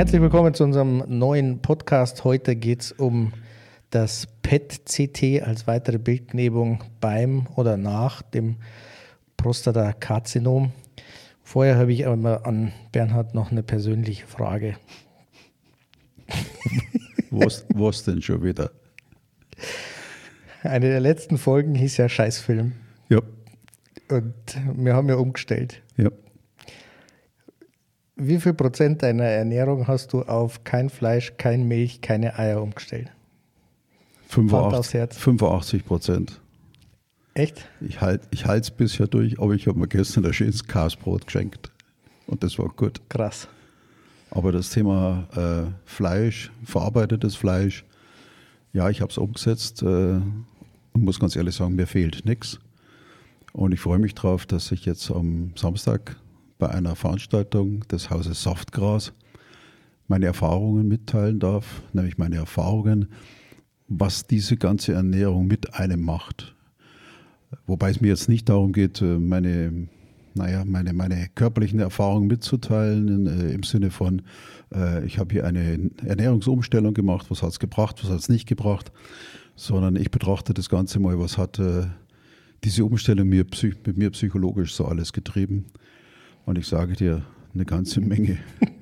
Herzlich willkommen zu unserem neuen Podcast. Heute geht es um das PET-CT als weitere Bildgebung beim oder nach dem Prostatakarzinom. Vorher habe ich aber an Bernhard noch eine persönliche Frage. was, was denn schon wieder? Eine der letzten Folgen hieß ja Scheißfilm. Ja. Und wir haben ja umgestellt. Ja. Wie viel Prozent deiner Ernährung hast du auf kein Fleisch, kein Milch, keine Eier umgestellt? 85, 85 Prozent. Echt? Ich halte ich es bisher durch, aber ich habe mir gestern ein schönes Kasbrot geschenkt. Und das war gut. Krass. Aber das Thema äh, Fleisch, verarbeitetes Fleisch, ja, ich habe es umgesetzt äh, und muss ganz ehrlich sagen, mir fehlt nichts. Und ich freue mich darauf, dass ich jetzt am Samstag bei einer Veranstaltung des Hauses Softgras meine Erfahrungen mitteilen darf, nämlich meine Erfahrungen, was diese ganze Ernährung mit einem macht. Wobei es mir jetzt nicht darum geht, äh, meine, naja, meine, meine körperlichen Erfahrungen mitzuteilen, äh, im Sinne von, äh, ich habe hier eine Ernährungsumstellung gemacht, was hat es gebracht, was hat es nicht gebracht, sondern ich betrachte das Ganze mal, was hat diese Umstellung mir, mit mir psychologisch so alles getrieben. Und ich sage dir, eine ganze Menge.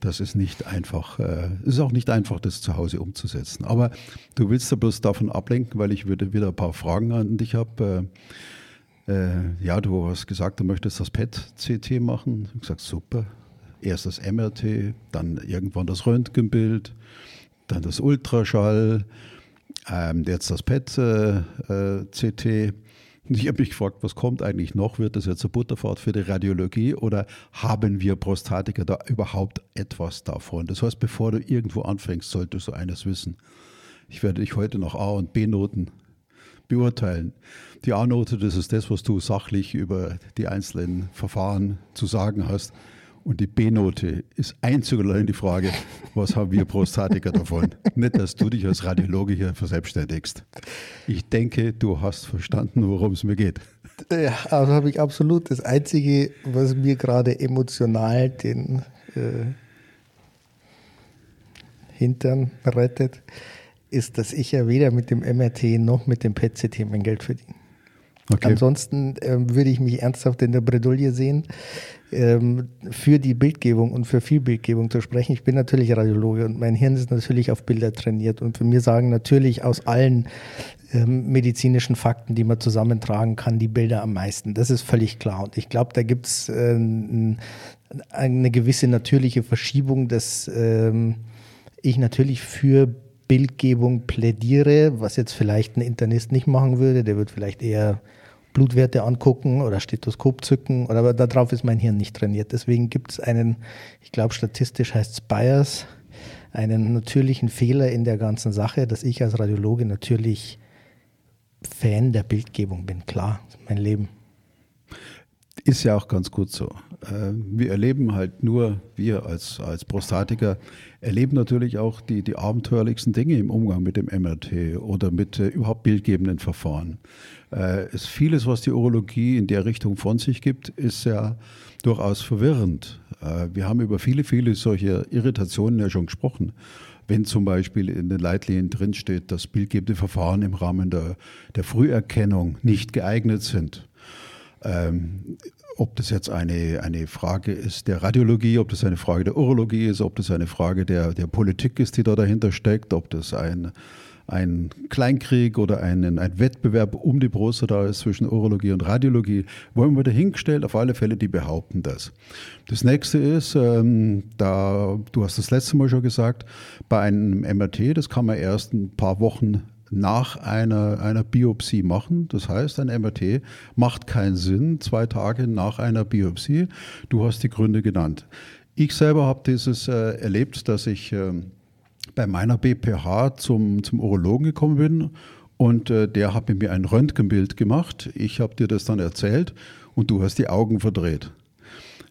Das ist nicht einfach. Äh, es ist auch nicht einfach, das zu Hause umzusetzen. Aber du willst ja bloß davon ablenken, weil ich wieder, wieder ein paar Fragen an dich habe. Äh, äh, ja, du hast gesagt, du möchtest das PET-CT machen. Ich habe gesagt, super. Erst das MRT, dann irgendwann das Röntgenbild, dann das Ultraschall, ähm, jetzt das PET-CT. Ich habe mich gefragt, was kommt eigentlich noch? Wird das jetzt eine Butterfahrt für die Radiologie oder haben wir Prostatiker da überhaupt etwas davon? Das heißt, bevor du irgendwo anfängst, solltest du eines wissen. Ich werde dich heute nach A- und B-Noten beurteilen. Die A-Note, das ist das, was du sachlich über die einzelnen Verfahren zu sagen hast. Und die B-Note ist einzig und allein die Frage, was haben wir Prostatiker davon? Nicht, dass du dich als Radiologe hier verselbstständigst. Ich denke, du hast verstanden, worum es mir geht. Ja, also habe ich absolut. Das Einzige, was mir gerade emotional den äh, Hintern rettet, ist, dass ich ja weder mit dem MRT noch mit dem PET-CT mein Geld verdiene. Okay. Ansonsten ähm, würde ich mich ernsthaft in der Bredouille sehen, ähm, für die Bildgebung und für viel Bildgebung zu sprechen. Ich bin natürlich Radiologe und mein Hirn ist natürlich auf Bilder trainiert und für mir sagen natürlich aus allen ähm, medizinischen Fakten, die man zusammentragen kann, die Bilder am meisten. Das ist völlig klar. Und ich glaube, da gibt es äh, eine gewisse natürliche Verschiebung, dass ähm, ich natürlich für Bildgebung plädiere, was jetzt vielleicht ein Internist nicht machen würde. Der wird vielleicht eher Blutwerte angucken oder Stethoskop zücken, oder, aber darauf ist mein Hirn nicht trainiert. Deswegen gibt es einen, ich glaube statistisch heißt es Bias, einen natürlichen Fehler in der ganzen Sache, dass ich als Radiologe natürlich Fan der Bildgebung bin. Klar, mein Leben. Ist ja auch ganz gut so. Äh, wir erleben halt nur, wir als, als Prostatiker erleben natürlich auch die, die abenteuerlichsten Dinge im Umgang mit dem MRT oder mit äh, überhaupt bildgebenden Verfahren. Äh, ist vieles, was die Urologie in der Richtung von sich gibt, ist ja durchaus verwirrend. Äh, wir haben über viele, viele solche Irritationen ja schon gesprochen. Wenn zum Beispiel in den Leitlinien drinsteht, dass bildgebende Verfahren im Rahmen der, der Früherkennung nicht geeignet sind. Ähm, ob das jetzt eine, eine Frage ist der Radiologie, ob das eine Frage der Urologie ist, ob das eine Frage der, der Politik ist, die da dahinter steckt, ob das ein ein Kleinkrieg oder ein, ein Wettbewerb um die Brust da ist zwischen Urologie und Radiologie, wollen wir dahingestellt. Auf alle Fälle, die behaupten das. Das nächste ist, ähm, da, du hast das letzte Mal schon gesagt, bei einem MRT, das kann man erst ein paar Wochen nach einer, einer Biopsie machen. Das heißt, ein MRT macht keinen Sinn zwei Tage nach einer Biopsie. Du hast die Gründe genannt. Ich selber habe dieses äh, erlebt, dass ich äh, bei meiner BPH zum, zum Urologen gekommen bin und äh, der hat mit mir ein Röntgenbild gemacht. Ich habe dir das dann erzählt und du hast die Augen verdreht.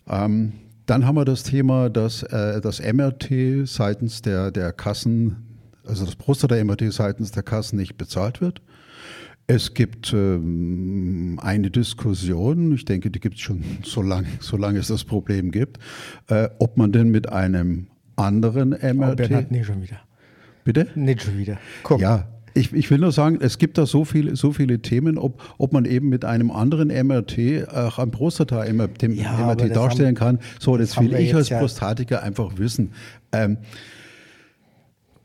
Ähm, dann haben wir das Thema, dass äh, das MRT seitens der, der Kassen, also das Prostata-MRT seitens der Kassen nicht bezahlt wird. Es gibt ähm, eine Diskussion, ich denke, die gibt es schon so lange, solange es das Problem gibt, äh, ob man denn mit einem anderen MRT. Oh, Bernhard, nicht schon wieder. Bitte? Nicht schon wieder. Guck. Ja, ich, ich, will nur sagen, es gibt da so viele, so viele Themen, ob, ob man eben mit einem anderen MRT auch ein Prostata-MRT ja, darstellen kann. So, das, das will ich als Prostatiker ja. einfach wissen. Ähm,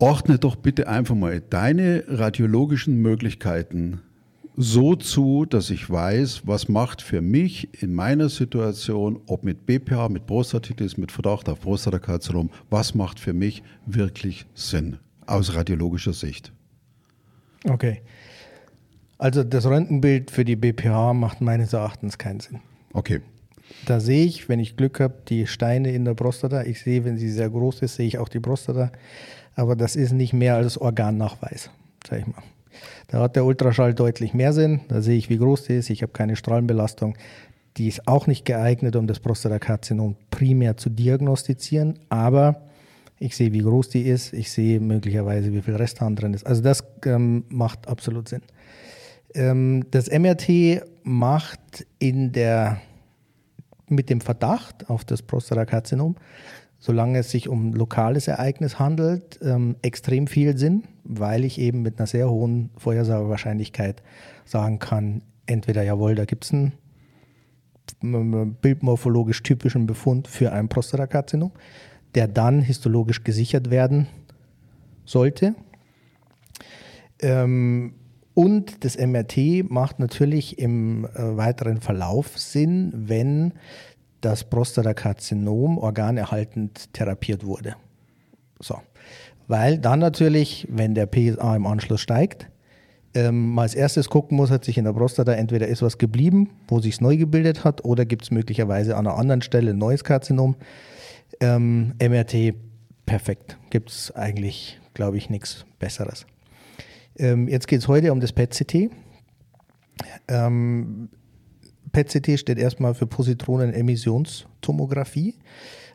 ordne doch bitte einfach mal deine radiologischen Möglichkeiten so zu, dass ich weiß, was macht für mich in meiner Situation, ob mit BPH, mit Prostatitis, mit Verdacht auf Prostatakarzinom, was macht für mich wirklich Sinn aus radiologischer Sicht. Okay. Also das Röntgenbild für die BPH macht meines Erachtens keinen Sinn. Okay. Da sehe ich, wenn ich Glück habe, die Steine in der Prostata. Ich sehe, wenn sie sehr groß ist, sehe ich auch die Prostata. Aber das ist nicht mehr als Organnachweis, sage ich mal. Da hat der Ultraschall deutlich mehr Sinn. Da sehe ich, wie groß die ist. Ich habe keine Strahlenbelastung. Die ist auch nicht geeignet, um das Prostatakarzinom primär zu diagnostizieren. Aber ich sehe, wie groß die ist, ich sehe möglicherweise, wie viel Resthahn drin ist. Also das ähm, macht absolut Sinn. Ähm, das MRT macht in der, mit dem Verdacht auf das Prostatakarzinom, solange es sich um lokales Ereignis handelt, ähm, extrem viel Sinn, weil ich eben mit einer sehr hohen Vorhersagewahrscheinlichkeit sagen kann, entweder jawohl, da gibt es einen bildmorphologisch typischen Befund für ein Prostatakarzinom der dann histologisch gesichert werden sollte. Ähm, und das MRT macht natürlich im äh, weiteren Verlauf Sinn, wenn das Prostatakarzinom organerhaltend therapiert wurde. So. Weil dann natürlich, wenn der PSA im Anschluss steigt, ähm, mal als erstes gucken muss, hat sich in der Prostata entweder ist was geblieben, wo sich neu gebildet hat, oder gibt es möglicherweise an einer anderen Stelle ein neues Karzinom. Ähm, MRT, perfekt. Gibt es eigentlich, glaube ich, nichts Besseres. Ähm, jetzt geht es heute um das PET-CT. Ähm, PET-CT steht erstmal für Positronen-Emissionstomographie.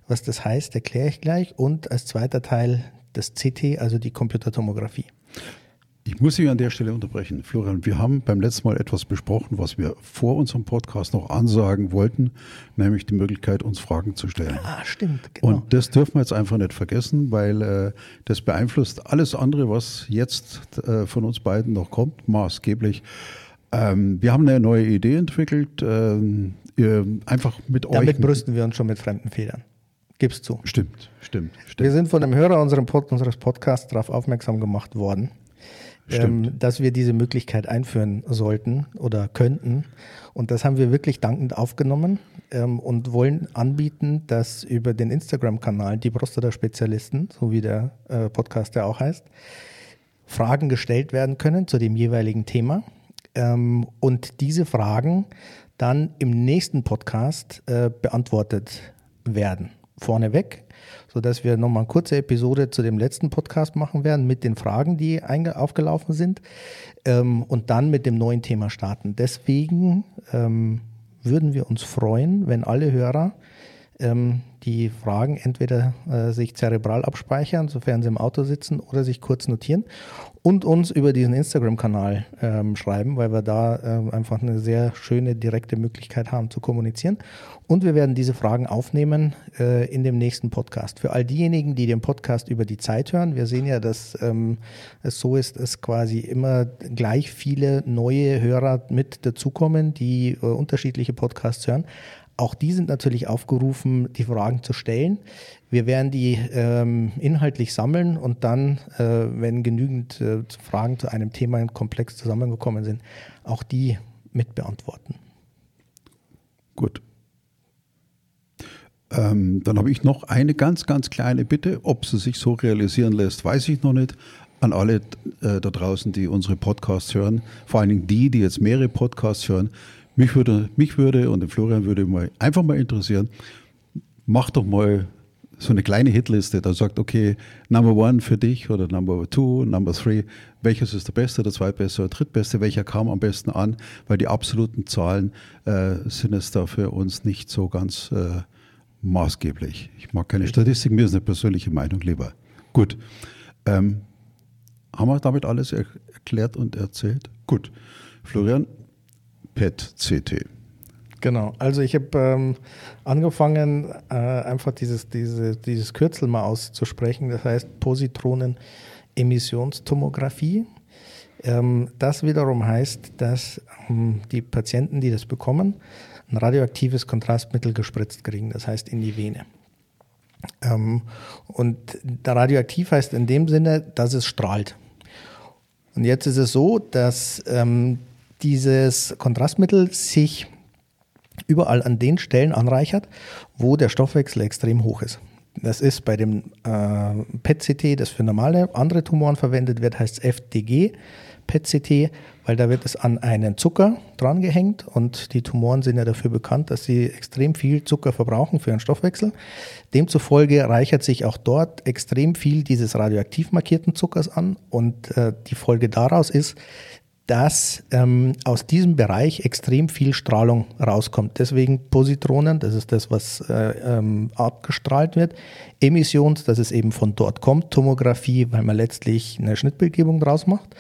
Was das heißt, erkläre ich gleich. Und als zweiter Teil das CT, also die Computertomographie. Ich muss Sie an der Stelle unterbrechen. Florian, wir haben beim letzten Mal etwas besprochen, was wir vor unserem Podcast noch ansagen wollten, nämlich die Möglichkeit, uns Fragen zu stellen. Ah, stimmt. Genau. Und das dürfen wir jetzt einfach nicht vergessen, weil äh, das beeinflusst alles andere, was jetzt äh, von uns beiden noch kommt, maßgeblich. Ähm, wir haben eine neue Idee entwickelt, äh, einfach mit Damit euch. Damit brüsten wir uns schon mit fremden Federn. Gibst zu. Stimmt, stimmt, stimmt. Wir sind von einem Hörer unseres Podcasts darauf aufmerksam gemacht worden ähm, dass wir diese Möglichkeit einführen sollten oder könnten. Und das haben wir wirklich dankend aufgenommen ähm, und wollen anbieten, dass über den Instagram-Kanal die Prostata-Spezialisten, so wie der äh, Podcast ja auch heißt, Fragen gestellt werden können zu dem jeweiligen Thema. Ähm, und diese Fragen dann im nächsten Podcast äh, beantwortet werden. Vorneweg sodass wir nochmal eine kurze Episode zu dem letzten Podcast machen werden mit den Fragen, die aufgelaufen sind ähm, und dann mit dem neuen Thema starten. Deswegen ähm, würden wir uns freuen, wenn alle Hörer ähm, die Fragen entweder äh, sich zerebral abspeichern, sofern sie im Auto sitzen, oder sich kurz notieren und uns über diesen Instagram-Kanal ähm, schreiben, weil wir da äh, einfach eine sehr schöne, direkte Möglichkeit haben zu kommunizieren. Und wir werden diese Fragen aufnehmen äh, in dem nächsten Podcast. Für all diejenigen, die den Podcast über die Zeit hören, wir sehen ja, dass ähm, es so ist, dass quasi immer gleich viele neue Hörer mit dazukommen, die äh, unterschiedliche Podcasts hören. Auch die sind natürlich aufgerufen, die Fragen zu stellen. Wir werden die ähm, inhaltlich sammeln und dann, äh, wenn genügend äh, Fragen zu einem Thema im Komplex zusammengekommen sind, auch die mit beantworten. Gut. Ähm, dann habe ich noch eine ganz, ganz kleine Bitte. Ob sie sich so realisieren lässt, weiß ich noch nicht. An alle äh, da draußen, die unsere Podcasts hören, vor allen Dingen die, die jetzt mehrere Podcasts hören, mich würde, mich würde und den Florian würde mal einfach mal interessieren, mach doch mal so eine kleine Hitliste, da sagt, okay, Number One für dich oder Number Two, Number Three, welches ist der beste, der zweitbeste oder drittbeste, welcher kam am besten an, weil die absoluten Zahlen äh, sind es da für uns nicht so ganz äh, maßgeblich. Ich mag keine Statistik, mir ist eine persönliche Meinung lieber. Gut. Ähm, haben wir damit alles er erklärt und erzählt? Gut. Florian, PET-CT. Genau, also ich habe ähm, angefangen, äh, einfach dieses, diese, dieses Kürzel mal auszusprechen, das heißt Positronen-Emissionstomographie. Ähm, das wiederum heißt, dass ähm, die Patienten, die das bekommen, ein radioaktives Kontrastmittel gespritzt kriegen, das heißt in die Vene. Ähm, und radioaktiv heißt in dem Sinne, dass es strahlt. Und jetzt ist es so, dass ähm, dieses Kontrastmittel sich überall an den Stellen anreichert, wo der Stoffwechsel extrem hoch ist. Das ist bei dem äh, PET-CT, das für normale andere Tumoren verwendet wird, heißt FDG PET-CT, weil da wird es an einen Zucker drangehängt und die Tumoren sind ja dafür bekannt, dass sie extrem viel Zucker verbrauchen für ihren Stoffwechsel. Demzufolge reichert sich auch dort extrem viel dieses radioaktiv markierten Zuckers an und äh, die Folge daraus ist, dass ähm, aus diesem Bereich extrem viel Strahlung rauskommt. Deswegen Positronen, das ist das, was äh, ähm, abgestrahlt wird. Emissions, dass es eben von dort kommt. Tomographie, weil man letztlich eine Schnittbildgebung draus macht.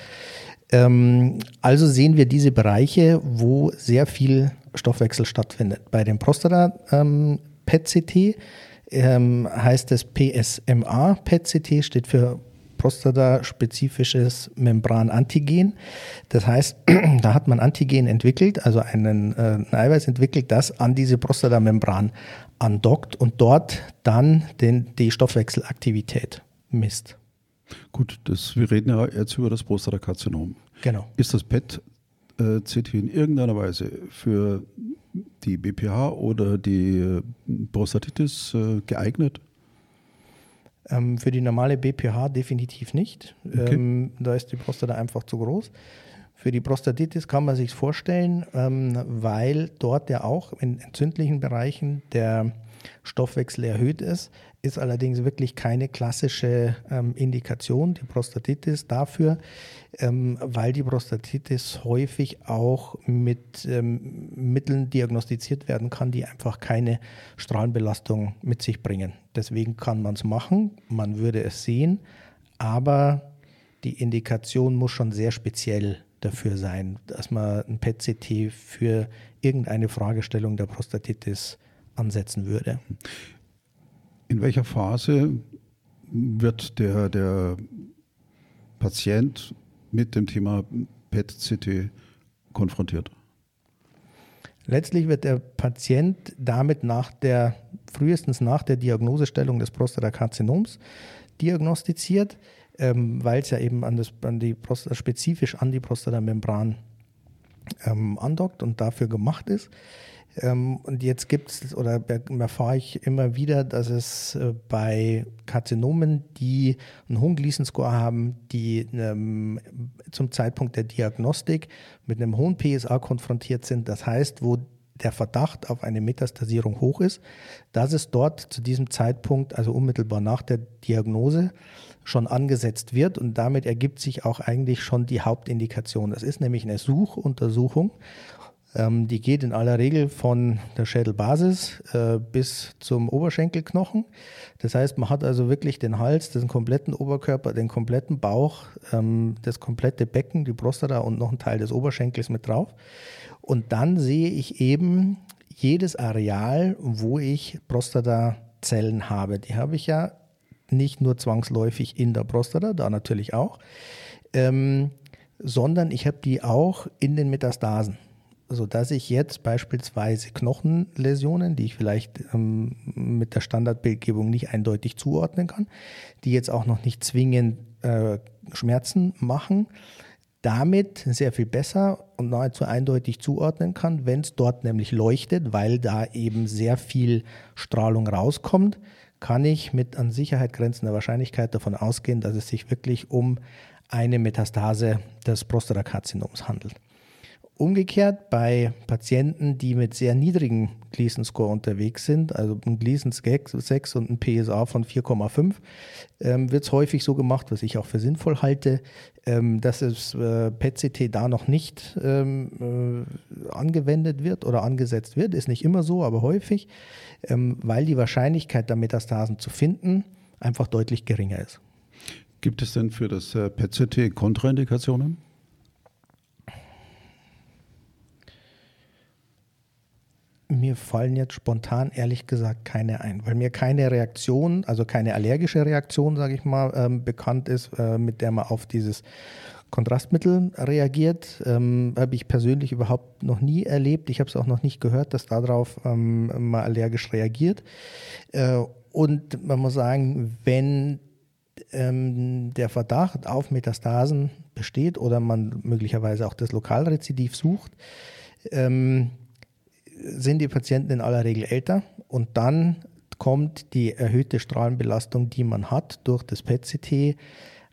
Ähm, also sehen wir diese Bereiche, wo sehr viel Stoffwechsel stattfindet. Bei dem Prostata-PET-CT ähm, heißt es PSMA. PET-CT steht für prostataspezifisches Membranantigen. Das heißt, da hat man Antigen entwickelt, also einen, äh, ein Eiweiß entwickelt, das an diese Prostatamembran andockt und dort dann den, die Stoffwechselaktivität misst. Gut, das, wir reden ja jetzt über das Prostatakarzinom. Genau. Ist das PET-CT in irgendeiner Weise für die BPH oder die äh, Prostatitis äh, geeignet? Ähm, für die normale BPH definitiv nicht. Okay. Ähm, da ist die Prostata einfach zu groß. Für die Prostatitis kann man sich vorstellen, ähm, weil dort ja auch in entzündlichen Bereichen der Stoffwechsel erhöht ist, ist allerdings wirklich keine klassische ähm, Indikation, die Prostatitis, dafür, ähm, weil die Prostatitis häufig auch mit ähm, Mitteln diagnostiziert werden kann, die einfach keine Strahlenbelastung mit sich bringen. Deswegen kann man es machen, man würde es sehen, aber die Indikation muss schon sehr speziell dafür sein, dass man ein PET-CT für irgendeine Fragestellung der Prostatitis ansetzen würde. In welcher Phase wird der, der Patient mit dem Thema PET-CT konfrontiert? Letztlich wird der Patient damit nach der, frühestens nach der Diagnosestellung des Prostatakarzinoms diagnostiziert, ähm, weil es ja eben an, das, an die Prostata, spezifisch an die Prostatamembran ähm, andockt und dafür gemacht ist. Ähm, und jetzt gibt es, oder erfahre ich immer wieder, dass es äh, bei Karzinomen, die einen hohen Gleason-Score haben, die zum Zeitpunkt der Diagnostik mit einem hohen PSA konfrontiert sind, das heißt, wo der Verdacht auf eine Metastasierung hoch ist, dass es dort zu diesem Zeitpunkt, also unmittelbar nach der Diagnose, schon angesetzt wird. Und damit ergibt sich auch eigentlich schon die Hauptindikation. Das ist nämlich eine Suchuntersuchung ähm, die geht in aller Regel von der Schädelbasis äh, bis zum Oberschenkelknochen. Das heißt, man hat also wirklich den Hals, den kompletten Oberkörper, den kompletten Bauch, ähm, das komplette Becken, die Prostata und noch einen Teil des Oberschenkels mit drauf. Und dann sehe ich eben jedes Areal, wo ich Prostatazellen habe. Die habe ich ja nicht nur zwangsläufig in der Prostata, da natürlich auch, ähm, sondern ich habe die auch in den Metastasen sodass ich jetzt beispielsweise Knochenläsionen, die ich vielleicht ähm, mit der Standardbildgebung nicht eindeutig zuordnen kann, die jetzt auch noch nicht zwingend äh, Schmerzen machen, damit sehr viel besser und nahezu eindeutig zuordnen kann, wenn es dort nämlich leuchtet, weil da eben sehr viel Strahlung rauskommt, kann ich mit an Sicherheit grenzender Wahrscheinlichkeit davon ausgehen, dass es sich wirklich um eine Metastase des Prostatakarzinoms handelt. Umgekehrt bei Patienten, die mit sehr niedrigen Gleason Score unterwegs sind, also ein Gleason 6 und ein PSA von 4,5, ähm, wird es häufig so gemacht, was ich auch für sinnvoll halte, ähm, dass das äh, PET-CT da noch nicht ähm, äh, angewendet wird oder angesetzt wird. Ist nicht immer so, aber häufig, ähm, weil die Wahrscheinlichkeit, da Metastasen zu finden, einfach deutlich geringer ist. Gibt es denn für das äh, PET-CT Kontraindikationen? Mir fallen jetzt spontan ehrlich gesagt keine ein, weil mir keine Reaktion, also keine allergische Reaktion, sage ich mal, ähm, bekannt ist, äh, mit der man auf dieses Kontrastmittel reagiert. Ähm, habe ich persönlich überhaupt noch nie erlebt. Ich habe es auch noch nicht gehört, dass darauf ähm, mal allergisch reagiert. Äh, und man muss sagen, wenn ähm, der Verdacht auf Metastasen besteht oder man möglicherweise auch das Lokalrezidiv sucht, ähm, sind die Patienten in aller Regel älter und dann kommt die erhöhte Strahlenbelastung, die man hat durch das PET-CT,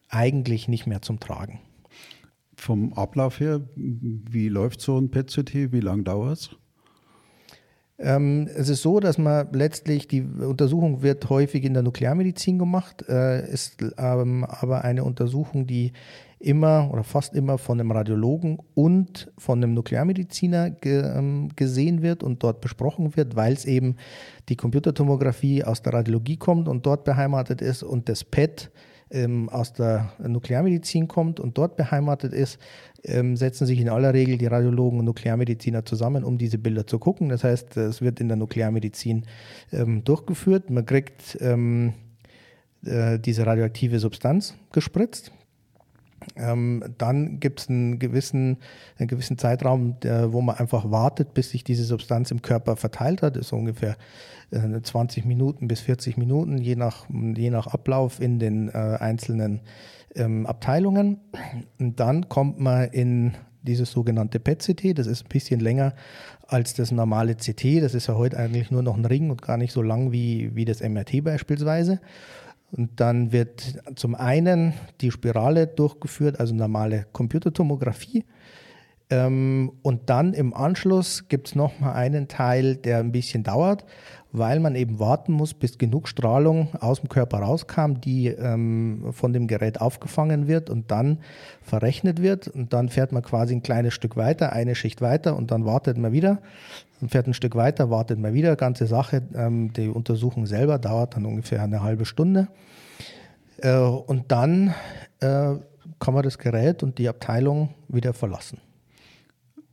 eigentlich nicht mehr zum Tragen. Vom Ablauf her, wie läuft so ein PET-CT? Wie lange dauert es? Ähm, es ist so, dass man letztlich, die Untersuchung wird häufig in der Nuklearmedizin gemacht, äh, ist ähm, aber eine Untersuchung, die immer oder fast immer von einem Radiologen und von einem Nuklearmediziner ge, ähm, gesehen wird und dort besprochen wird, weil es eben die Computertomographie aus der Radiologie kommt und dort beheimatet ist und das PET ähm, aus der Nuklearmedizin kommt und dort beheimatet ist, ähm, setzen sich in aller Regel die Radiologen und Nuklearmediziner zusammen, um diese Bilder zu gucken. Das heißt, es wird in der Nuklearmedizin ähm, durchgeführt. Man kriegt ähm, äh, diese radioaktive Substanz gespritzt ähm, dann gibt es einen gewissen, einen gewissen Zeitraum, der, wo man einfach wartet, bis sich diese Substanz im Körper verteilt hat. Das ist ungefähr äh, 20 Minuten bis 40 Minuten, je nach, je nach Ablauf in den äh, einzelnen ähm, Abteilungen. Und dann kommt man in dieses sogenannte PET-CT. Das ist ein bisschen länger als das normale CT. Das ist ja heute eigentlich nur noch ein Ring und gar nicht so lang wie, wie das MRT beispielsweise. Und dann wird zum einen die Spirale durchgeführt, also normale Computertomographie. Ähm, und dann im Anschluss gibt es nochmal einen Teil, der ein bisschen dauert, weil man eben warten muss, bis genug Strahlung aus dem Körper rauskam, die ähm, von dem Gerät aufgefangen wird und dann verrechnet wird. Und dann fährt man quasi ein kleines Stück weiter, eine Schicht weiter und dann wartet man wieder. Dann fährt ein Stück weiter, wartet man wieder. Ganze Sache, ähm, die Untersuchung selber dauert dann ungefähr eine halbe Stunde. Äh, und dann äh, kann man das Gerät und die Abteilung wieder verlassen.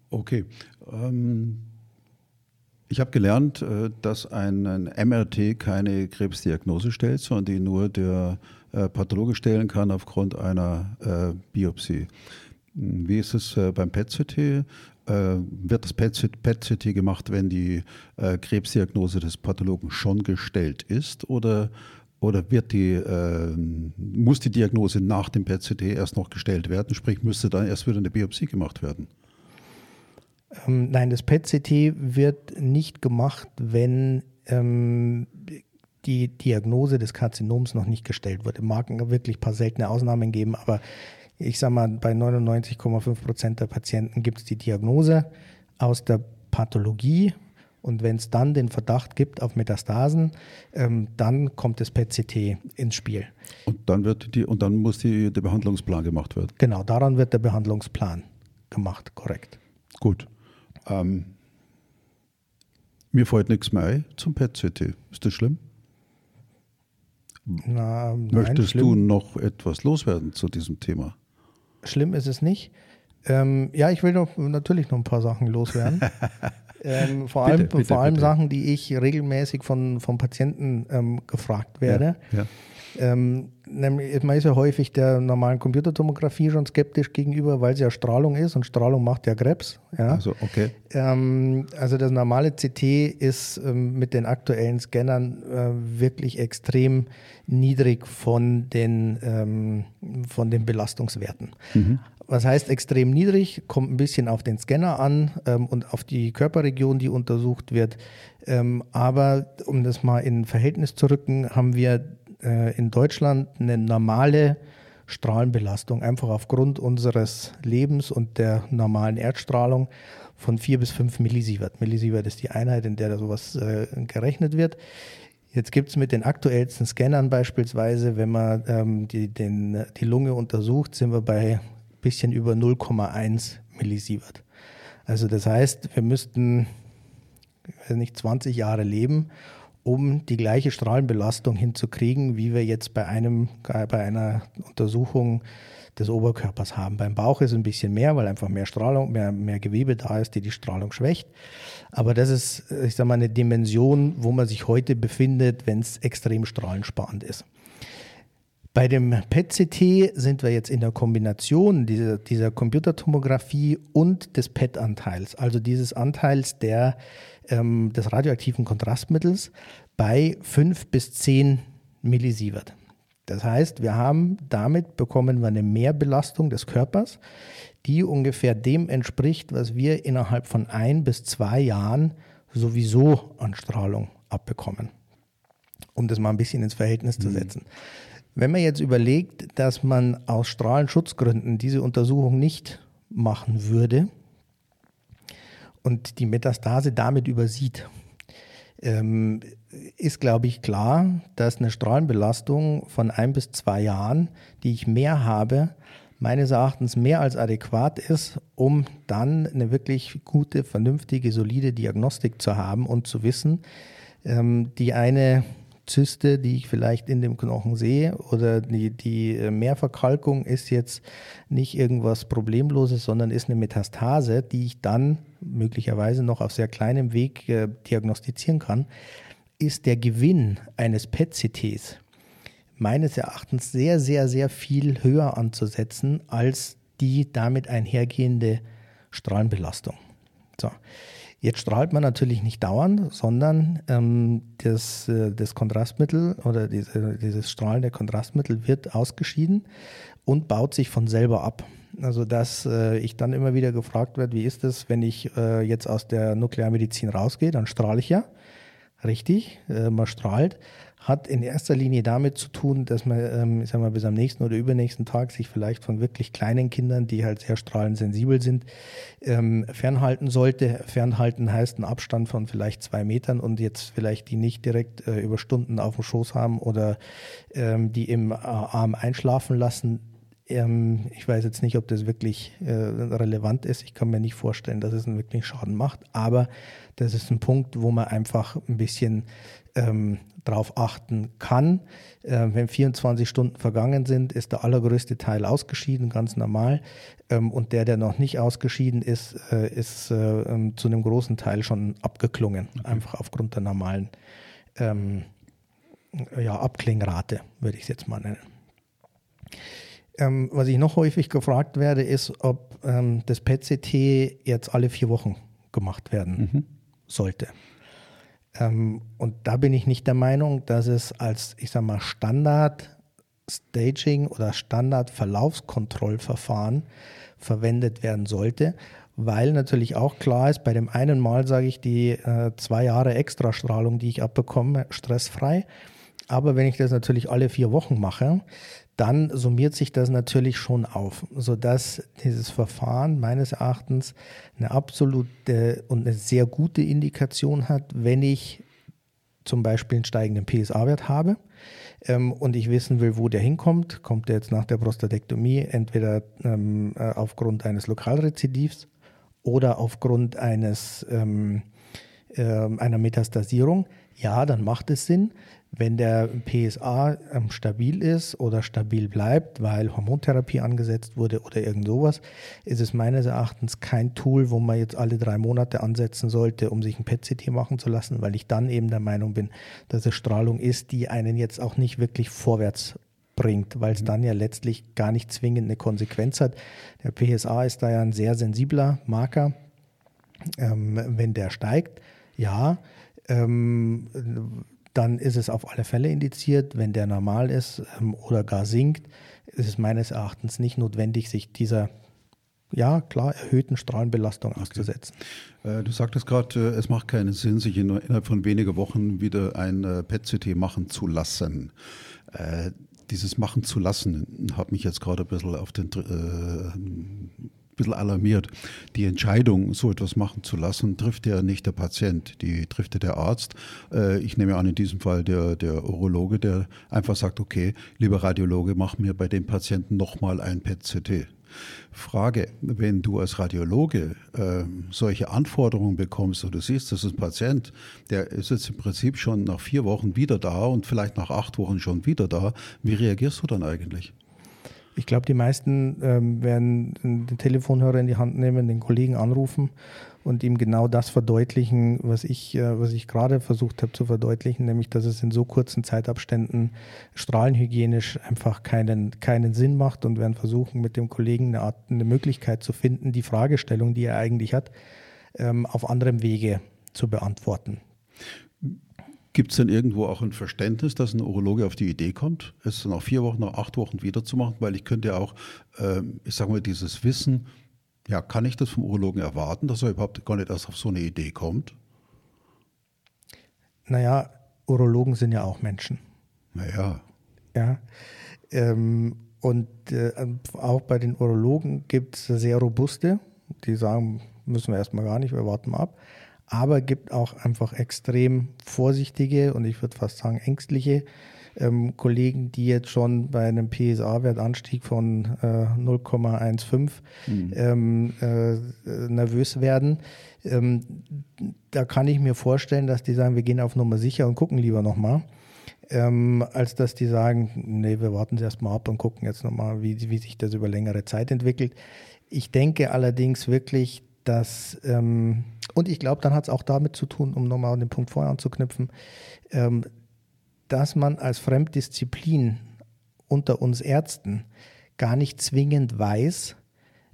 Okay. Ähm ich habe gelernt, äh, dass ein, MRT keine Krebsdiagnose stellt, sondern die nur der äh, Pathologe stellen kann aufgrund einer äh, Biopsie. Hm, wie ist es beim PET-CT? wird das PET-CT gemacht, wenn die Krebsdiagnose des Pathologen schon gestellt ist oder, oder wird die, muss die Diagnose nach dem PET-CT erst noch gestellt werden? Sprich, müsste dann erst wieder eine Biopsie gemacht werden? Ähm, nein, das PET-CT wird nicht gemacht, wenn ähm, die Diagnose des Karzinoms noch nicht gestellt wird. Es mag wirklich ein paar seltene Ausnahmen geben, aber ich sage mal, bei 99,5 Prozent der Patienten gibt es die Diagnose aus der Pathologie. Und wenn es dann den Verdacht gibt auf Metastasen, ähm, dann kommt das PET-CT ins Spiel. Und dann, wird die, und dann muss die, der Behandlungsplan gemacht werden? Genau, daran wird der Behandlungsplan gemacht, korrekt. Gut. Ähm, mir fällt nichts mehr ein zum PET-CT. Ist das schlimm? Na, Möchtest nein, du noch etwas loswerden zu diesem Thema? Schlimm ist es nicht. Ähm, ja, ich will noch, natürlich noch ein paar Sachen loswerden. ähm, vor bitte, allem, bitte, vor allem Sachen, die ich regelmäßig von, von Patienten ähm, gefragt werde. Ja, ja. Ähm, nämlich, man ist ja häufig der normalen Computertomographie schon skeptisch gegenüber, weil es ja Strahlung ist und Strahlung macht ja Krebs. Ja? Also, okay. Ähm, also das normale CT ist ähm, mit den aktuellen Scannern äh, wirklich extrem niedrig von den, ähm, von den Belastungswerten. Mhm. Was heißt extrem niedrig? Kommt ein bisschen auf den Scanner an ähm, und auf die Körperregion, die untersucht wird. Ähm, aber um das mal in Verhältnis zu rücken, haben wir äh, in Deutschland eine normale Strahlenbelastung, einfach aufgrund unseres Lebens und der normalen Erdstrahlung von 4 bis 5 Millisievert. Millisievert ist die Einheit, in der sowas äh, gerechnet wird. Jetzt gibt es mit den aktuellsten Scannern beispielsweise, wenn man ähm, die, den, die Lunge untersucht, sind wir bei bisschen über 0,1 Millisievert. Also das heißt, wir müssten nicht 20 Jahre leben, um die gleiche Strahlenbelastung hinzukriegen, wie wir jetzt bei einem bei einer Untersuchung des Oberkörpers haben. Beim Bauch ist es ein bisschen mehr, weil einfach mehr Strahlung, mehr, mehr Gewebe da ist, die die Strahlung schwächt. Aber das ist, ich sage mal, eine Dimension, wo man sich heute befindet, wenn es extrem strahlensparend ist. Bei dem PET-CT sind wir jetzt in der Kombination dieser, dieser Computertomographie und des PET-Anteils, also dieses Anteils der, ähm, des radioaktiven Kontrastmittels bei 5 bis 10 Millisievert. Das heißt, wir haben damit bekommen wir eine Mehrbelastung des Körpers, die ungefähr dem entspricht, was wir innerhalb von ein bis zwei Jahren sowieso an Strahlung abbekommen. Um das mal ein bisschen ins Verhältnis mhm. zu setzen. Wenn man jetzt überlegt, dass man aus Strahlenschutzgründen diese Untersuchung nicht machen würde und die Metastase damit übersieht, ähm, ist, glaube ich, klar, dass eine Strahlenbelastung von ein bis zwei Jahren, die ich mehr habe, meines Erachtens mehr als adäquat ist, um dann eine wirklich gute, vernünftige, solide Diagnostik zu haben und zu wissen, ähm, die eine Zyste, die ich vielleicht in dem Knochen sehe oder die, die Mehrverkalkung ist jetzt nicht irgendwas Problemloses, sondern ist eine Metastase, die ich dann möglicherweise noch auf sehr kleinem Weg äh, diagnostizieren kann, ist der Gewinn eines PET-CTs meines Erachtens sehr, sehr, sehr viel höher anzusetzen als die damit einhergehende Strahlenbelastung. So. Jetzt strahlt man natürlich nicht dauernd, sondern ähm, das, äh, das Kontrastmittel oder diese, dieses strahlende Kontrastmittel wird ausgeschieden und baut sich von selber ab. Also dass äh, ich dann immer wieder gefragt werde, wie ist es, wenn ich äh, jetzt aus der Nuklearmedizin rausgehe, dann strahle ich ja. Richtig, äh, man strahlt hat in erster Linie damit zu tun, dass man, ähm, ich sag mal, bis am nächsten oder übernächsten Tag sich vielleicht von wirklich kleinen Kindern, die halt sehr strahlensensibel sind, ähm, fernhalten sollte. Fernhalten heißt einen Abstand von vielleicht zwei Metern und jetzt vielleicht die nicht direkt äh, über Stunden auf dem Schoß haben oder ähm, die im äh, Arm einschlafen lassen. Ähm, ich weiß jetzt nicht, ob das wirklich äh, relevant ist. Ich kann mir nicht vorstellen, dass es einen wirklichen Schaden macht, aber das ist ein Punkt, wo man einfach ein bisschen ähm, darauf achten kann. Äh, wenn 24 Stunden vergangen sind, ist der allergrößte Teil ausgeschieden, ganz normal. Ähm, und der, der noch nicht ausgeschieden ist, äh, ist äh, ähm, zu einem großen Teil schon abgeklungen, okay. einfach aufgrund der normalen ähm, ja, Abklingrate, würde ich es jetzt mal nennen. Ähm, was ich noch häufig gefragt werde, ist, ob ähm, das PET-CT jetzt alle vier Wochen gemacht werden mhm. sollte. Ähm, und da bin ich nicht der Meinung, dass es als, ich sag mal, Standard Staging oder Standard-Verlaufskontrollverfahren verwendet werden sollte, weil natürlich auch klar ist, bei dem einen Mal sage ich die äh, zwei Jahre Extrastrahlung, die ich abbekomme, stressfrei. Aber wenn ich das natürlich alle vier Wochen mache, dann summiert sich das natürlich schon auf, sodass dieses Verfahren meines Erachtens eine absolute und eine sehr gute Indikation hat, wenn ich zum Beispiel einen steigenden PSA-Wert habe ähm, und ich wissen will, wo der hinkommt, kommt der jetzt nach der Prostatektomie entweder ähm, äh, aufgrund eines Lokalrezidivs oder aufgrund eines ähm, äh, einer Metastasierung, ja, dann macht es Sinn. Wenn der PSA ähm, stabil ist oder stabil bleibt, weil Hormontherapie angesetzt wurde oder irgend sowas, ist es meines Erachtens kein Tool, wo man jetzt alle drei Monate ansetzen sollte, um sich ein PET-CT machen zu lassen, weil ich dann eben der Meinung bin, dass es Strahlung ist, die einen jetzt auch nicht wirklich vorwärts bringt, weil es mhm. dann ja letztlich gar nicht zwingend eine Konsequenz hat. Der PSA ist da ja ein sehr sensibler Marker. Ähm, wenn der steigt, ja, ähm, dann ist es auf alle Fälle indiziert. Wenn der normal ist ähm, oder gar sinkt, ist es meines Erachtens nicht notwendig, sich dieser ja, klar, erhöhten Strahlenbelastung okay. auszusetzen. Äh, du sagtest gerade, äh, es macht keinen Sinn, sich in, innerhalb von wenigen Wochen wieder ein äh, PET-CT machen zu lassen. Dieses Machen zu lassen, hat mich jetzt gerade ein bisschen auf den bisschen alarmiert. Die Entscheidung, so etwas machen zu lassen, trifft ja nicht der Patient, die trifft ja der Arzt. Äh, ich nehme an, in diesem Fall der, der Urologe, der einfach sagt, okay, lieber Radiologe, mach mir bei dem Patienten nochmal ein PET-CT. Frage, wenn du als Radiologe äh, solche Anforderungen bekommst und du siehst, das ist ein Patient, der ist jetzt im Prinzip schon nach vier Wochen wieder da und vielleicht nach acht Wochen schon wieder da, wie reagierst du dann eigentlich? Ich glaube, die meisten ähm, werden den Telefonhörer in die Hand nehmen, den Kollegen anrufen und ihm genau das verdeutlichen, was ich, äh, ich gerade versucht habe zu verdeutlichen, nämlich, dass es in so kurzen Zeitabständen strahlenhygienisch einfach keinen, keinen Sinn macht und werden versuchen, mit dem Kollegen eine, Art, eine Möglichkeit zu finden, die Fragestellung, die er eigentlich hat, ähm, auf anderem Wege zu beantworten. Gibt es denn irgendwo auch ein Verständnis, dass ein Urologe auf die Idee kommt, es nach vier Wochen, nach acht Wochen wiederzumachen? Weil ich könnte ja auch, äh, ich sage mal, dieses Wissen, ja, kann ich das vom Urologen erwarten, dass er überhaupt gar nicht erst auf so eine Idee kommt? Naja, Urologen sind ja auch Menschen. Naja. Ja. Ähm, und äh, auch bei den Urologen gibt es sehr robuste, die sagen, müssen wir erstmal gar nicht, wir warten mal ab aber gibt auch einfach extrem vorsichtige und ich würde fast sagen ängstliche ähm, Kollegen, die jetzt schon bei einem PSA-Wertanstieg von äh, 0,15 mhm. ähm, äh, nervös werden. Ähm, da kann ich mir vorstellen, dass die sagen, wir gehen auf Nummer sicher und gucken lieber nochmal. Ähm, als dass die sagen, nee, wir warten es erstmal ab und gucken jetzt nochmal, wie, wie sich das über längere Zeit entwickelt. Ich denke allerdings wirklich, dass ähm, und ich glaube, dann hat es auch damit zu tun, um nochmal an den Punkt vorher anzuknüpfen, ähm, dass man als Fremddisziplin unter uns Ärzten gar nicht zwingend weiß,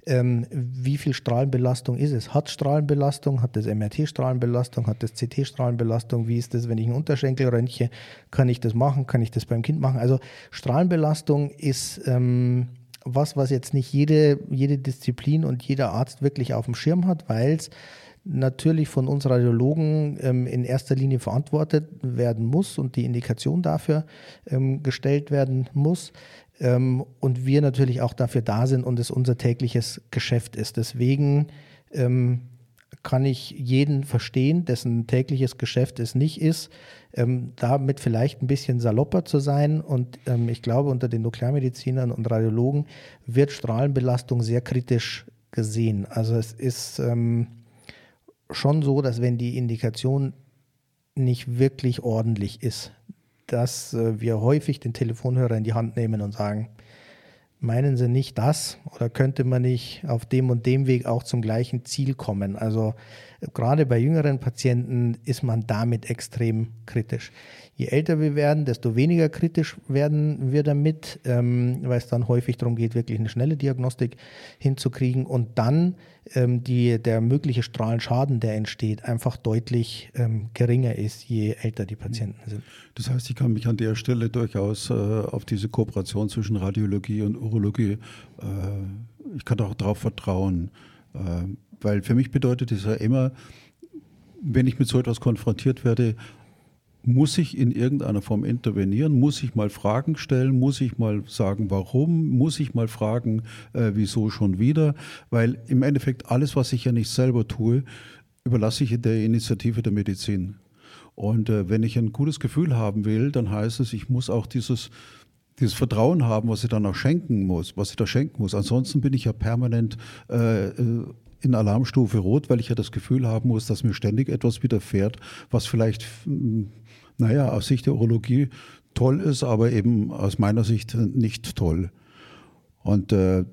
ähm, wie viel Strahlenbelastung ist es. Hat Strahlenbelastung, hat das MRT Strahlenbelastung, hat das CT Strahlenbelastung, wie ist das, wenn ich einen Unterschenkel röntge, kann ich das machen, kann ich das beim Kind machen. Also Strahlenbelastung ist ähm, was, was jetzt nicht jede, jede Disziplin und jeder Arzt wirklich auf dem Schirm hat, weil es natürlich von uns Radiologen ähm, in erster Linie verantwortet werden muss und die Indikation dafür ähm, gestellt werden muss. Ähm, und wir natürlich auch dafür da sind und es unser tägliches Geschäft ist. Deswegen ähm, kann ich jeden verstehen, dessen tägliches Geschäft es nicht ist, ähm, damit vielleicht ein bisschen salopper zu sein. Und ähm, ich glaube, unter den Nuklearmedizinern und Radiologen wird Strahlenbelastung sehr kritisch gesehen. Also es ist ähm, schon so, dass wenn die Indikation nicht wirklich ordentlich ist, dass äh, wir häufig den Telefonhörer in die Hand nehmen und sagen, meinen Sie nicht das oder könnte man nicht auf dem und dem Weg auch zum gleichen Ziel kommen? Also gerade bei jüngeren Patienten ist man damit extrem kritisch. Je älter wir werden, desto weniger kritisch werden wir damit, ähm, weil es dann häufig darum geht, wirklich eine schnelle Diagnostik hinzukriegen und dann ähm, die, der mögliche Strahlenschaden, der entsteht, einfach deutlich ähm, geringer ist, je älter die Patienten sind. Das heißt, ich kann mich an der Stelle durchaus äh, auf diese Kooperation zwischen Radiologie und Urologie, äh, ich kann auch darauf vertrauen, äh, weil für mich bedeutet es ja immer, wenn ich mit so etwas konfrontiert werde, muss ich in irgendeiner Form intervenieren? Muss ich mal Fragen stellen? Muss ich mal sagen, warum? Muss ich mal fragen, äh, wieso schon wieder? Weil im Endeffekt alles, was ich ja nicht selber tue, überlasse ich der Initiative der Medizin. Und äh, wenn ich ein gutes Gefühl haben will, dann heißt es, ich muss auch dieses dieses Vertrauen haben, was ich dann auch schenken muss, was ich da schenken muss. Ansonsten bin ich ja permanent äh, äh in Alarmstufe Rot, weil ich ja das Gefühl haben muss, dass mir ständig etwas widerfährt, was vielleicht naja, aus Sicht der Urologie toll ist, aber eben aus meiner Sicht nicht toll. Und äh,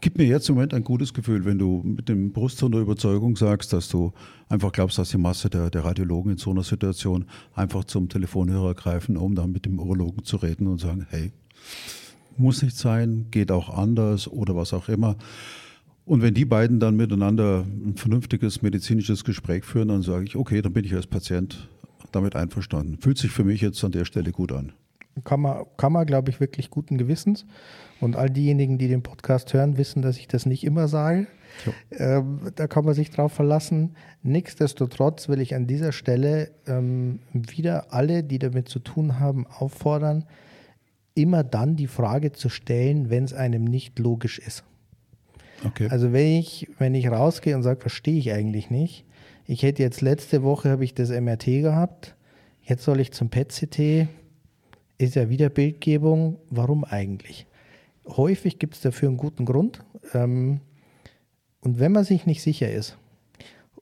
gibt mir jetzt im Moment ein gutes Gefühl, wenn du mit dem Brustton der Überzeugung sagst, dass du einfach glaubst, dass die Masse der, der Radiologen in so einer Situation einfach zum Telefonhörer greifen, um dann mit dem Urologen zu reden und sagen, hey, muss nicht sein, geht auch anders oder was auch immer. Und wenn die beiden dann miteinander ein vernünftiges medizinisches Gespräch führen, dann sage ich, okay, dann bin ich als Patient damit einverstanden. Fühlt sich für mich jetzt an der Stelle gut an. Kann man, kann man glaube ich, wirklich guten Gewissens. Und all diejenigen, die den Podcast hören, wissen, dass ich das nicht immer sage. Ähm, da kann man sich drauf verlassen. Nichtsdestotrotz will ich an dieser Stelle ähm, wieder alle, die damit zu tun haben, auffordern, immer dann die Frage zu stellen, wenn es einem nicht logisch ist. Okay. Also wenn ich, wenn ich rausgehe und sage, verstehe ich eigentlich nicht. Ich hätte jetzt letzte Woche habe ich das MRT gehabt, jetzt soll ich zum PET-CT, ist ja wieder Bildgebung, warum eigentlich? Häufig gibt es dafür einen guten Grund. Ähm, und wenn man sich nicht sicher ist,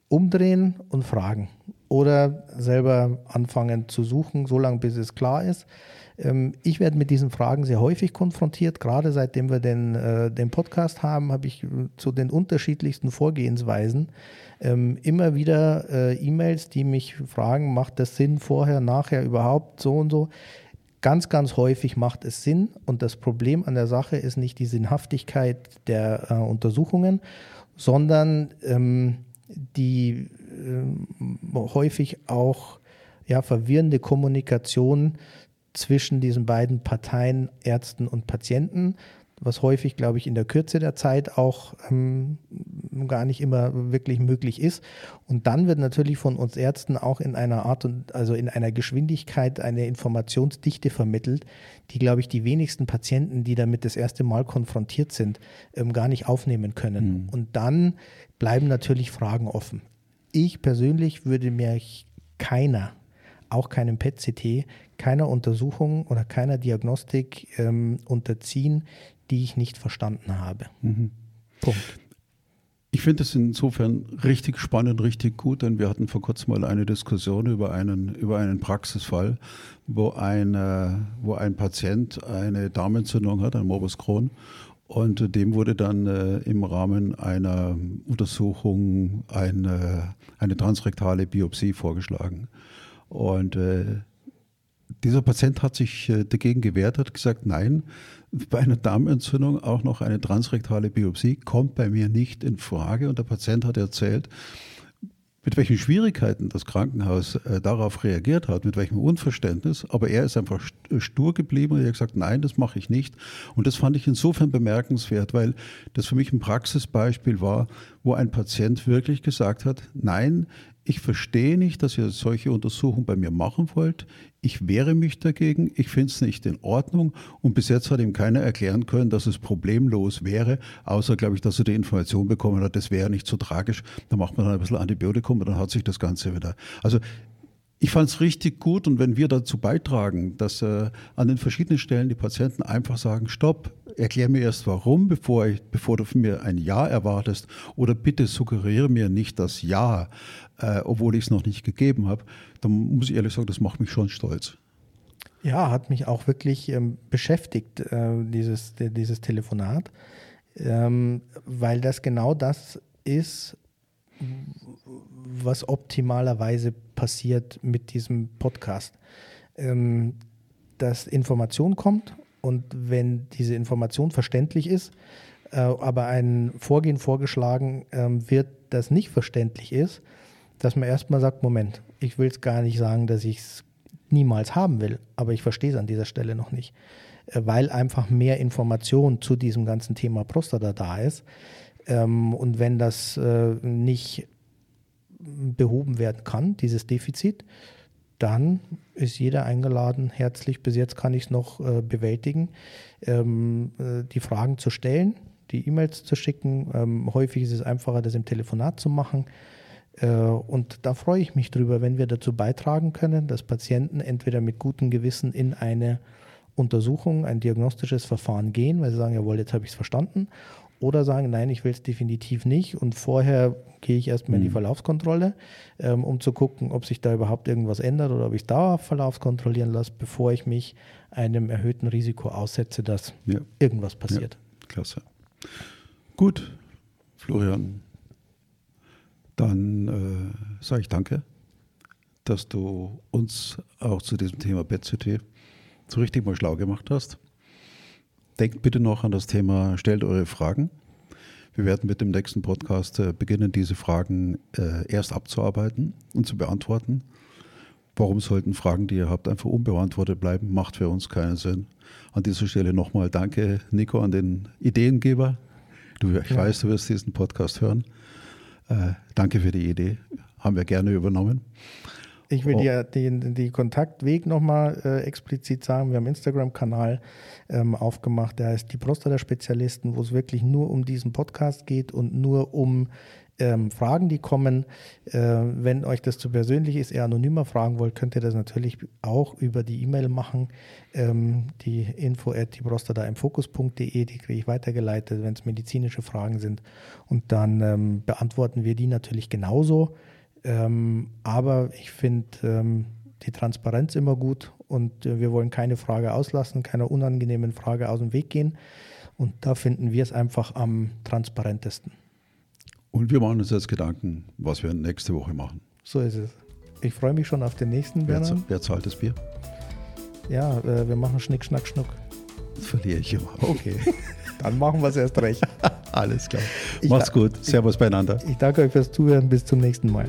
umdrehen und fragen oder selber anfangen zu suchen, solange bis es klar ist. Ähm, ich werde mit diesen Fragen sehr häufig konfrontiert. Gerade seitdem wir den, äh, den Podcast haben, habe ich äh, zu den unterschiedlichsten Vorgehensweisen ähm, immer wieder äh, E-Mails, die mich fragen, macht das Sinn vorher, nachher überhaupt so und so. Ganz, ganz häufig macht es Sinn und das Problem an der Sache ist nicht die Sinnhaftigkeit der Untersuchungen, sondern ähm, die häufig auch ja, verwirrende Kommunikation zwischen diesen beiden Parteien, Ärzten und Patienten, was häufig, glaube ich, in der Kürze der Zeit auch ähm, gar nicht immer wirklich möglich ist. Und dann wird natürlich von uns Ärzten auch in einer Art und also in einer Geschwindigkeit eine Informationsdichte vermittelt, die, glaube ich, die wenigsten Patienten, die damit das erste Mal konfrontiert sind, ähm, gar nicht aufnehmen können. Mhm. Und dann bleiben natürlich Fragen offen. Ich persönlich würde mir keiner auch keinem PET-CT, keiner Untersuchung oder keiner Diagnostik ähm, unterziehen, die ich nicht verstanden habe. Mhm. Punkt. Ich finde es insofern richtig spannend, richtig gut, denn wir hatten vor kurzem mal eine Diskussion über einen, über einen Praxisfall, wo ein, äh, wo ein Patient eine Darmentzündung hat, ein Morbus Crohn, und dem wurde dann äh, im Rahmen einer Untersuchung eine, eine transrektale Biopsie vorgeschlagen. Und äh, dieser Patient hat sich äh, dagegen gewehrt, hat gesagt, nein, bei einer Darmentzündung auch noch eine transrektale Biopsie kommt bei mir nicht in Frage. Und der Patient hat erzählt, mit welchen Schwierigkeiten das Krankenhaus äh, darauf reagiert hat, mit welchem Unverständnis. Aber er ist einfach stur geblieben und hat gesagt, nein, das mache ich nicht. Und das fand ich insofern bemerkenswert, weil das für mich ein Praxisbeispiel war, wo ein Patient wirklich gesagt hat, nein, ich verstehe nicht, dass ihr solche Untersuchungen bei mir machen wollt. Ich wehre mich dagegen. Ich finde es nicht in Ordnung. Und bis jetzt hat ihm keiner erklären können, dass es problemlos wäre, außer, glaube ich, dass er die Information bekommen hat, das wäre nicht so tragisch. Da macht man dann ein bisschen Antibiotikum und dann hat sich das Ganze wieder. Also ich fand es richtig gut und wenn wir dazu beitragen, dass äh, an den verschiedenen Stellen die Patienten einfach sagen, stopp, erklär mir erst warum, bevor, ich, bevor du von mir ein Ja erwartest oder bitte suggeriere mir nicht das Ja, äh, obwohl ich es noch nicht gegeben habe, dann muss ich ehrlich sagen, das macht mich schon stolz. Ja, hat mich auch wirklich ähm, beschäftigt, äh, dieses, dieses Telefonat, ähm, weil das genau das ist, was optimalerweise passiert mit diesem Podcast. Ähm, dass Information kommt und wenn diese Information verständlich ist, äh, aber ein Vorgehen vorgeschlagen ähm, wird, das nicht verständlich ist, dass man erstmal sagt, Moment, ich will es gar nicht sagen, dass ich es niemals haben will, aber ich verstehe es an dieser Stelle noch nicht, äh, weil einfach mehr Information zu diesem ganzen Thema Prostata da ist. Ähm, und wenn das äh, nicht behoben werden kann, dieses Defizit, dann ist jeder eingeladen, herzlich, bis jetzt kann ich es noch äh, bewältigen, ähm, äh, die Fragen zu stellen, die E-Mails zu schicken. Ähm, häufig ist es einfacher, das im Telefonat zu machen. Äh, und da freue ich mich drüber, wenn wir dazu beitragen können, dass Patienten entweder mit gutem Gewissen in eine Untersuchung, ein diagnostisches Verfahren gehen, weil sie sagen, jawohl, jetzt habe ich es verstanden, oder sagen, nein, ich will es definitiv nicht und vorher gehe ich erstmal in die mhm. Verlaufskontrolle, ähm, um zu gucken, ob sich da überhaupt irgendwas ändert oder ob ich es dauerhaft verlaufskontrollieren lasse, bevor ich mich einem erhöhten Risiko aussetze, dass ja. irgendwas passiert. Ja, klasse. Gut, Florian, dann äh, sage ich danke, dass du uns auch zu diesem Thema BetCT so richtig mal schlau gemacht hast. Denkt bitte noch an das Thema, stellt eure Fragen. Wir werden mit dem nächsten Podcast äh, beginnen, diese Fragen äh, erst abzuarbeiten und zu beantworten. Warum sollten Fragen, die ihr habt, einfach unbeantwortet bleiben? Macht für uns keinen Sinn. An dieser Stelle nochmal danke, Nico, an den Ideengeber. Du, ich ja. weiß, du wirst diesen Podcast hören. Äh, danke für die Idee. Haben wir gerne übernommen. Ich will oh. dir den, den Kontaktweg nochmal äh, explizit sagen. Wir haben einen Instagram-Kanal ähm, aufgemacht, der heißt die Prostata-Spezialisten, wo es wirklich nur um diesen Podcast geht und nur um ähm, Fragen, die kommen. Äh, wenn euch das zu persönlich ist, eher anonymer fragen wollt, könnt ihr das natürlich auch über die E-Mail machen. Ähm, die info at die prostata im Fokus.de, die kriege ich weitergeleitet, wenn es medizinische Fragen sind. Und dann ähm, beantworten wir die natürlich genauso. Ähm, aber ich finde ähm, die Transparenz immer gut und äh, wir wollen keine Frage auslassen, keiner unangenehmen Frage aus dem Weg gehen. Und da finden wir es einfach am transparentesten. Und wir machen uns jetzt Gedanken, was wir nächste Woche machen. So ist es. Ich freue mich schon auf den nächsten Wer, wer zahlt das Bier? Ja, äh, wir machen Schnick, Schnack, Schnuck. Das verliere ich immer. Okay. Dann machen wir es erst recht. Alles klar. Ich Macht's gut. Servus beieinander. Ich danke euch fürs Zuhören. Bis zum nächsten Mal.